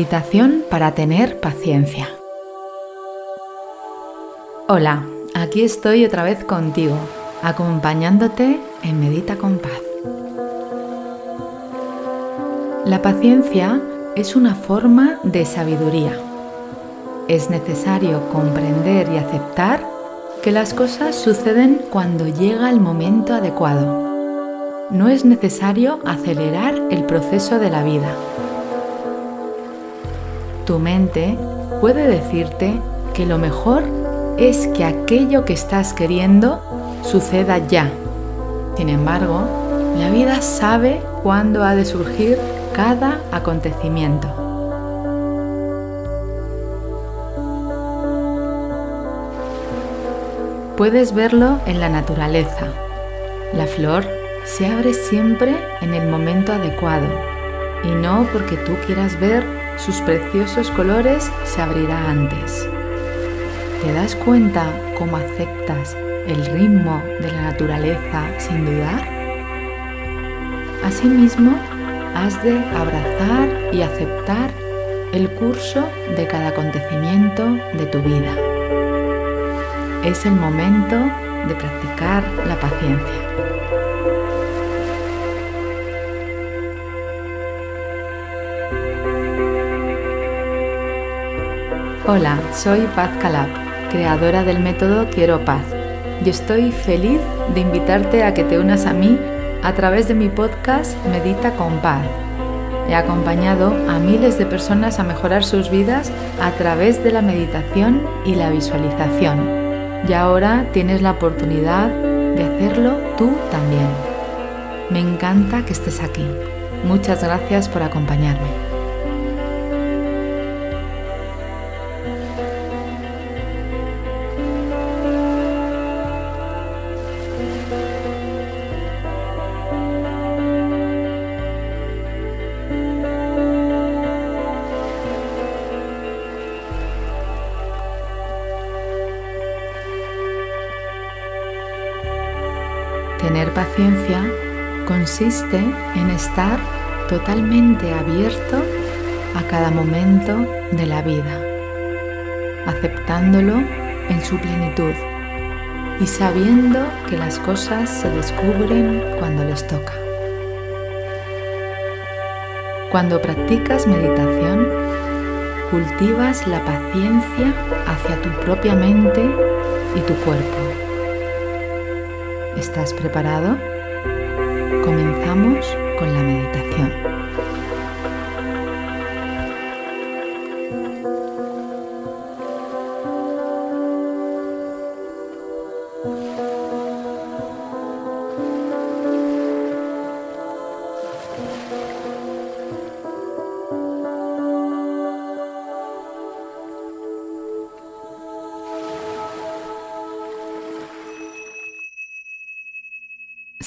Meditación para tener paciencia. Hola, aquí estoy otra vez contigo, acompañándote en Medita con Paz. La paciencia es una forma de sabiduría. Es necesario comprender y aceptar que las cosas suceden cuando llega el momento adecuado. No es necesario acelerar el proceso de la vida. Tu mente puede decirte que lo mejor es que aquello que estás queriendo suceda ya. Sin embargo, la vida sabe cuándo ha de surgir cada acontecimiento. Puedes verlo en la naturaleza. La flor se abre siempre en el momento adecuado y no porque tú quieras ver sus preciosos colores se abrirá antes. ¿Te das cuenta cómo aceptas el ritmo de la naturaleza sin dudar? Asimismo, has de abrazar y aceptar el curso de cada acontecimiento de tu vida es el momento de practicar la paciencia. Hola, soy Paz Calab, creadora del método Quiero Paz, y estoy feliz de invitarte a que te unas a mí a través de mi podcast Medita con Paz. He acompañado a miles de personas a mejorar sus vidas a través de la meditación y la visualización y ahora tienes la oportunidad de hacerlo tú también. Me encanta que estés aquí. Muchas gracias por acompañarme. Tener paciencia consiste en estar totalmente abierto a cada momento de la vida, aceptándolo en su plenitud y sabiendo que las cosas se descubren cuando les toca. Cuando practicas meditación, cultivas la paciencia hacia tu propia mente y tu cuerpo ¿Estás preparado? Comenzamos con la meditación.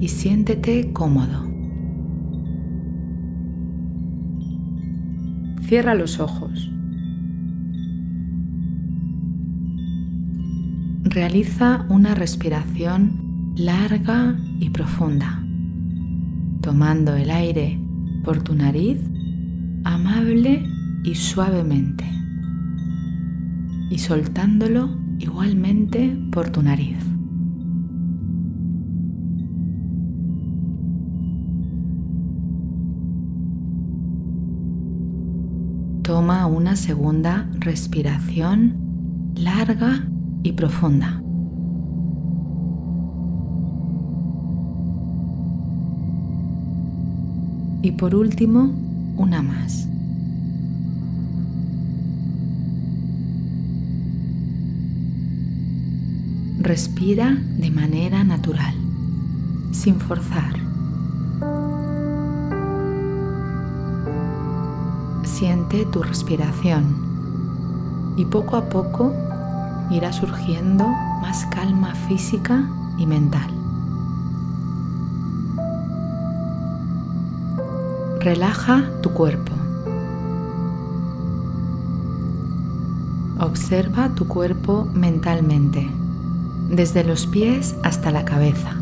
y siéntete cómodo. Cierra los ojos. Realiza una respiración larga y profunda, tomando el aire por tu nariz amable y suavemente y soltándolo igualmente por tu nariz. Una segunda respiración larga y profunda. Y por último, una más. Respira de manera natural, sin forzar. Siente tu respiración y poco a poco irá surgiendo más calma física y mental. Relaja tu cuerpo. Observa tu cuerpo mentalmente, desde los pies hasta la cabeza,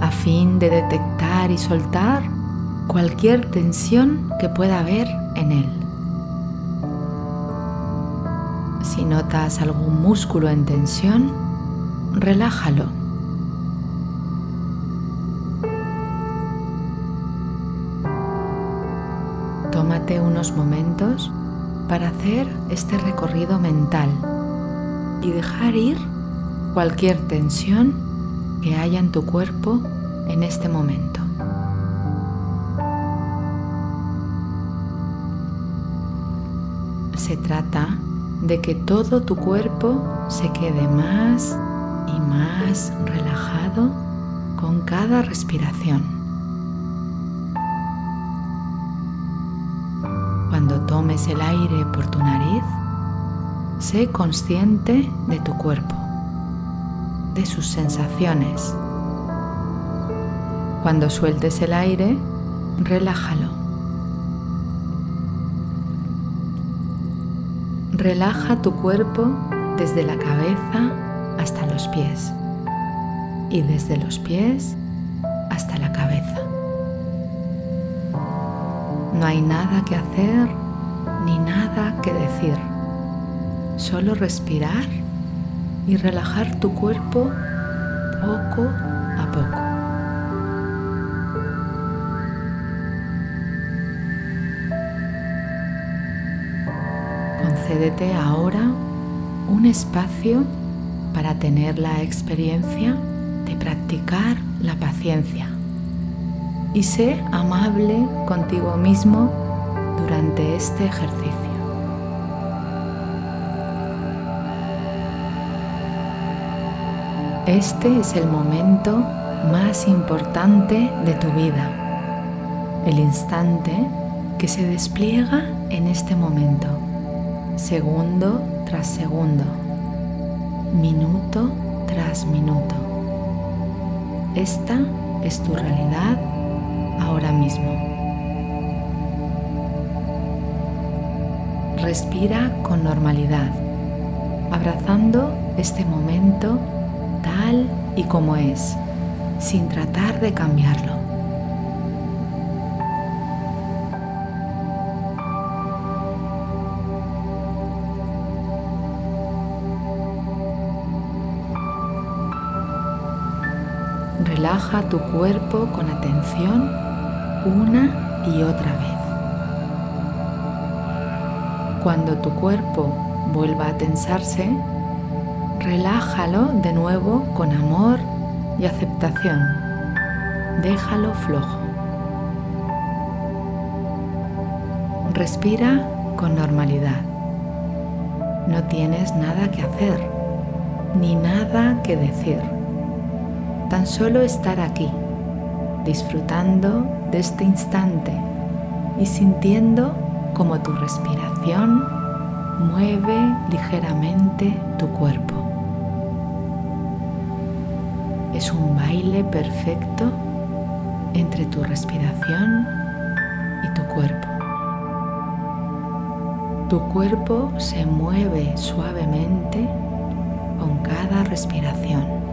a fin de detectar y soltar cualquier tensión que pueda haber en él. Si notas algún músculo en tensión, relájalo. Tómate unos momentos para hacer este recorrido mental y dejar ir cualquier tensión que haya en tu cuerpo en este momento. Se trata de que todo tu cuerpo se quede más y más relajado con cada respiración. Cuando tomes el aire por tu nariz, sé consciente de tu cuerpo, de sus sensaciones. Cuando sueltes el aire, relájalo. Relaja tu cuerpo desde la cabeza hasta los pies y desde los pies hasta la cabeza. No hay nada que hacer ni nada que decir. Solo respirar y relajar tu cuerpo poco a poco. Concédete ahora un espacio para tener la experiencia de practicar la paciencia y sé amable contigo mismo durante este ejercicio. Este es el momento más importante de tu vida, el instante que se despliega en este momento, segundo tras segundo, minuto tras minuto. Esta es tu realidad ahora mismo. Respira con normalidad, abrazando este momento tal y como es, sin tratar de cambiarlo. Relaja tu cuerpo con atención una y otra vez. Cuando tu cuerpo vuelva a tensarse, relájalo de nuevo con amor y aceptación. Déjalo flojo. Respira con normalidad. No tienes nada que hacer, ni nada que decir. Tan solo estar aquí, disfrutando de este instante y sintiendo como tu respiración mueve ligeramente tu cuerpo. Es un baile perfecto entre tu respiración y tu cuerpo. Tu cuerpo se mueve suavemente con cada respiración.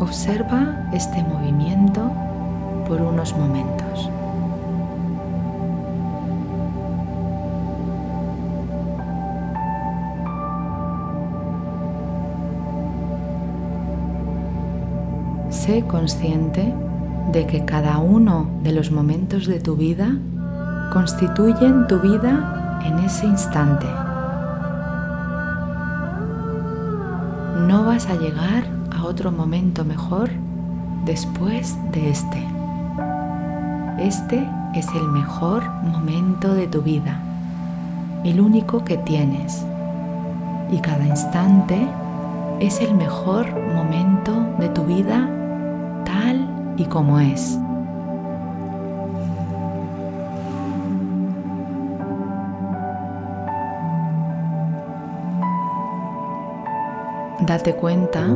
Observa este movimiento por unos momentos. Sé consciente de que cada uno de los momentos de tu vida constituyen tu vida en ese instante. No vas a llegar otro momento mejor después de este. Este es el mejor momento de tu vida, el único que tienes. Y cada instante es el mejor momento de tu vida tal y como es. Date cuenta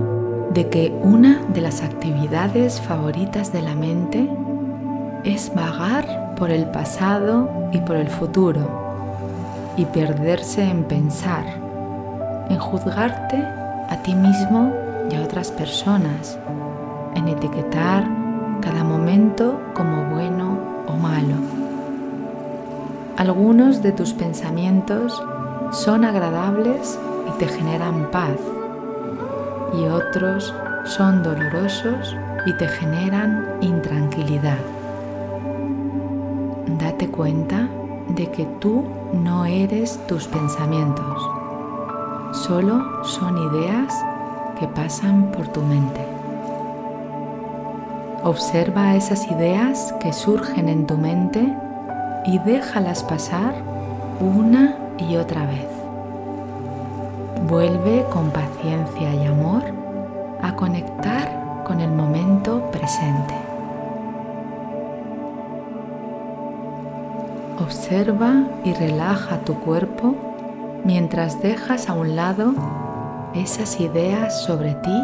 de que una de las actividades favoritas de la mente es vagar por el pasado y por el futuro y perderse en pensar, en juzgarte a ti mismo y a otras personas, en etiquetar cada momento como bueno o malo. Algunos de tus pensamientos son agradables y te generan paz y otros son dolorosos y te generan intranquilidad. Date cuenta de que tú no eres tus pensamientos, solo son ideas que pasan por tu mente. Observa esas ideas que surgen en tu mente y déjalas pasar una y otra vez. Vuelve con paciencia y amor a conectar con el momento presente. Observa y relaja tu cuerpo mientras dejas a un lado esas ideas sobre ti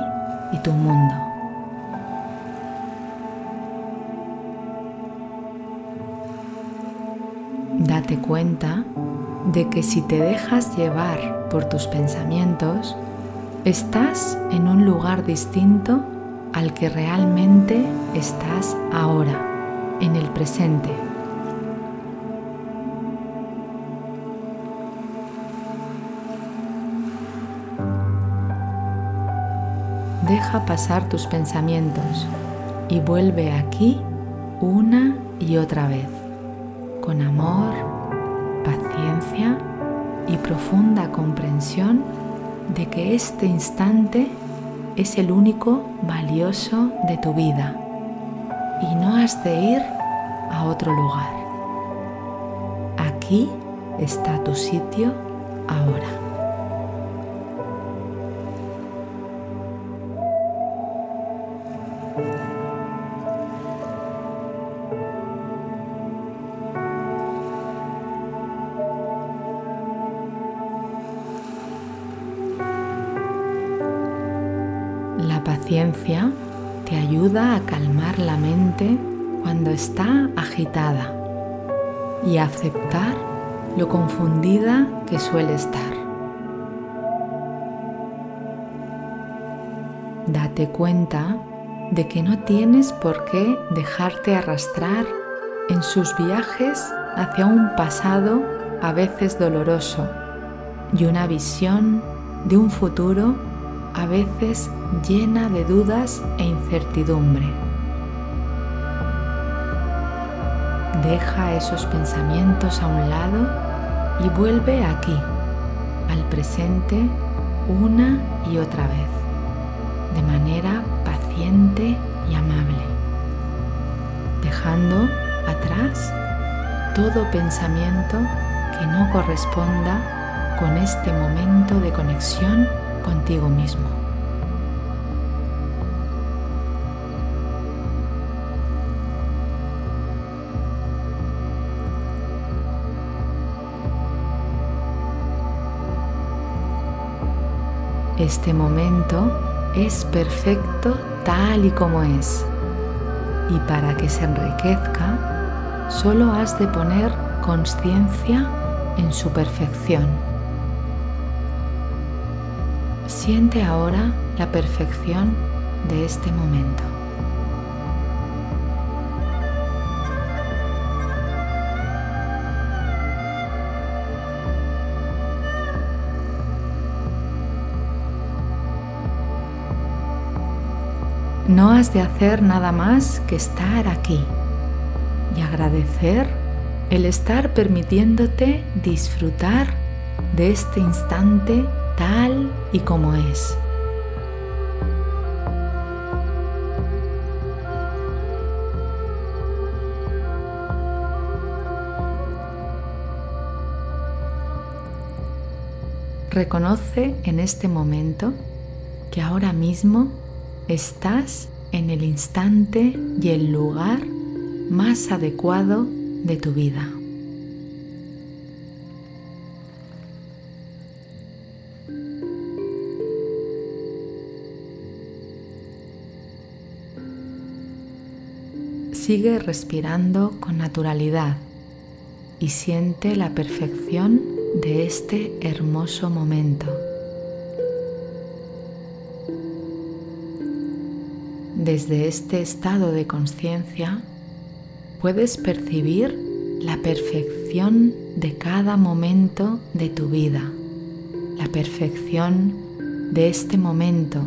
y tu mundo. Date cuenta de que si te dejas llevar por tus pensamientos, estás en un lugar distinto al que realmente estás ahora, en el presente. Deja pasar tus pensamientos y vuelve aquí una y otra vez, con amor, y profunda comprensión de que este instante es el único valioso de tu vida y no has de ir a otro lugar. Aquí está tu sitio ahora. Paciencia te ayuda a calmar la mente cuando está agitada y a aceptar lo confundida que suele estar. Date cuenta de que no tienes por qué dejarte arrastrar en sus viajes hacia un pasado a veces doloroso y una visión de un futuro a veces llena de dudas e incertidumbre. Deja esos pensamientos a un lado y vuelve aquí, al presente, una y otra vez, de manera paciente y amable, dejando atrás todo pensamiento que no corresponda con este momento de conexión contigo mismo. Este momento es perfecto tal y como es. Y para que se enriquezca, solo has de poner conciencia en su perfección. Siente ahora la perfección de este momento. No has de hacer nada más que estar aquí y agradecer el estar permitiéndote disfrutar de este instante tal y como es. Reconoce en este momento que ahora mismo estás en el instante y el lugar más adecuado de tu vida. Sigue respirando con naturalidad y siente la perfección de este hermoso momento. Desde este estado de conciencia puedes percibir la perfección de cada momento de tu vida, la perfección de este momento,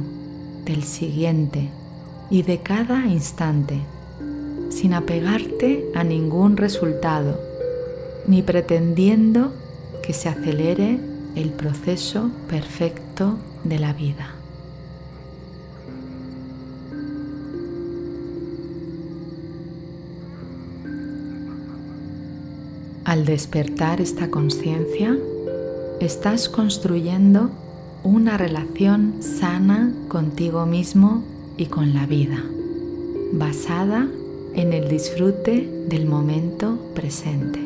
del siguiente y de cada instante, sin apegarte a ningún resultado, ni pretendiendo que se acelere el proceso perfecto de la vida. Al despertar esta conciencia, estás construyendo una relación sana contigo mismo y con la vida, basada en el disfrute del momento presente.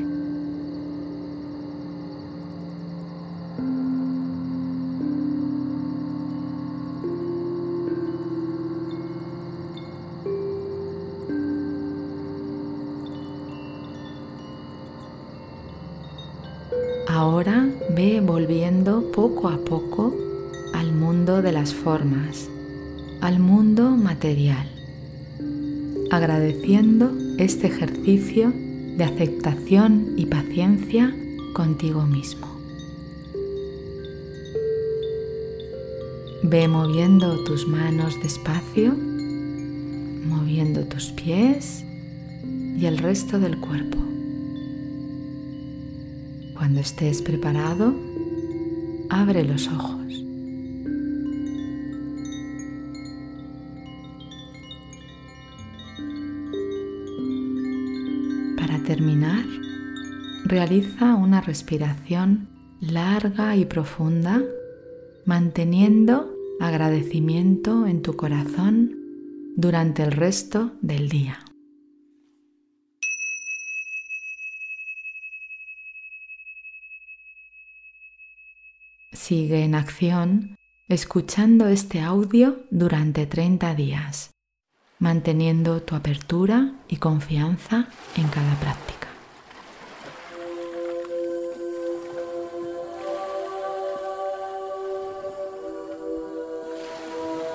Ahora ve volviendo poco a poco al mundo de las formas, al mundo material, agradeciendo este ejercicio de aceptación y paciencia contigo mismo. Ve moviendo tus manos despacio, moviendo tus pies y el resto del cuerpo. Cuando estés preparado, abre los ojos. Realiza una respiración larga y profunda, manteniendo agradecimiento en tu corazón durante el resto del día. Sigue en acción escuchando este audio durante 30 días, manteniendo tu apertura y confianza en cada práctica.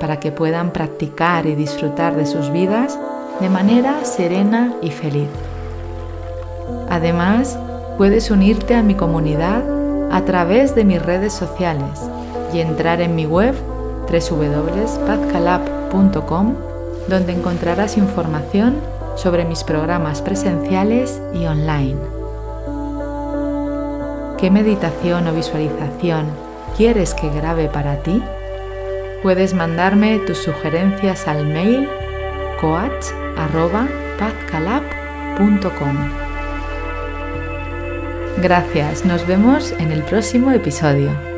para que puedan practicar y disfrutar de sus vidas de manera serena y feliz. Además, puedes unirte a mi comunidad a través de mis redes sociales y entrar en mi web www.pazcalab.com donde encontrarás información sobre mis programas presenciales y online. ¿Qué meditación o visualización quieres que grabe para ti? Puedes mandarme tus sugerencias al mail coach.pazcalab.com. Gracias, nos vemos en el próximo episodio.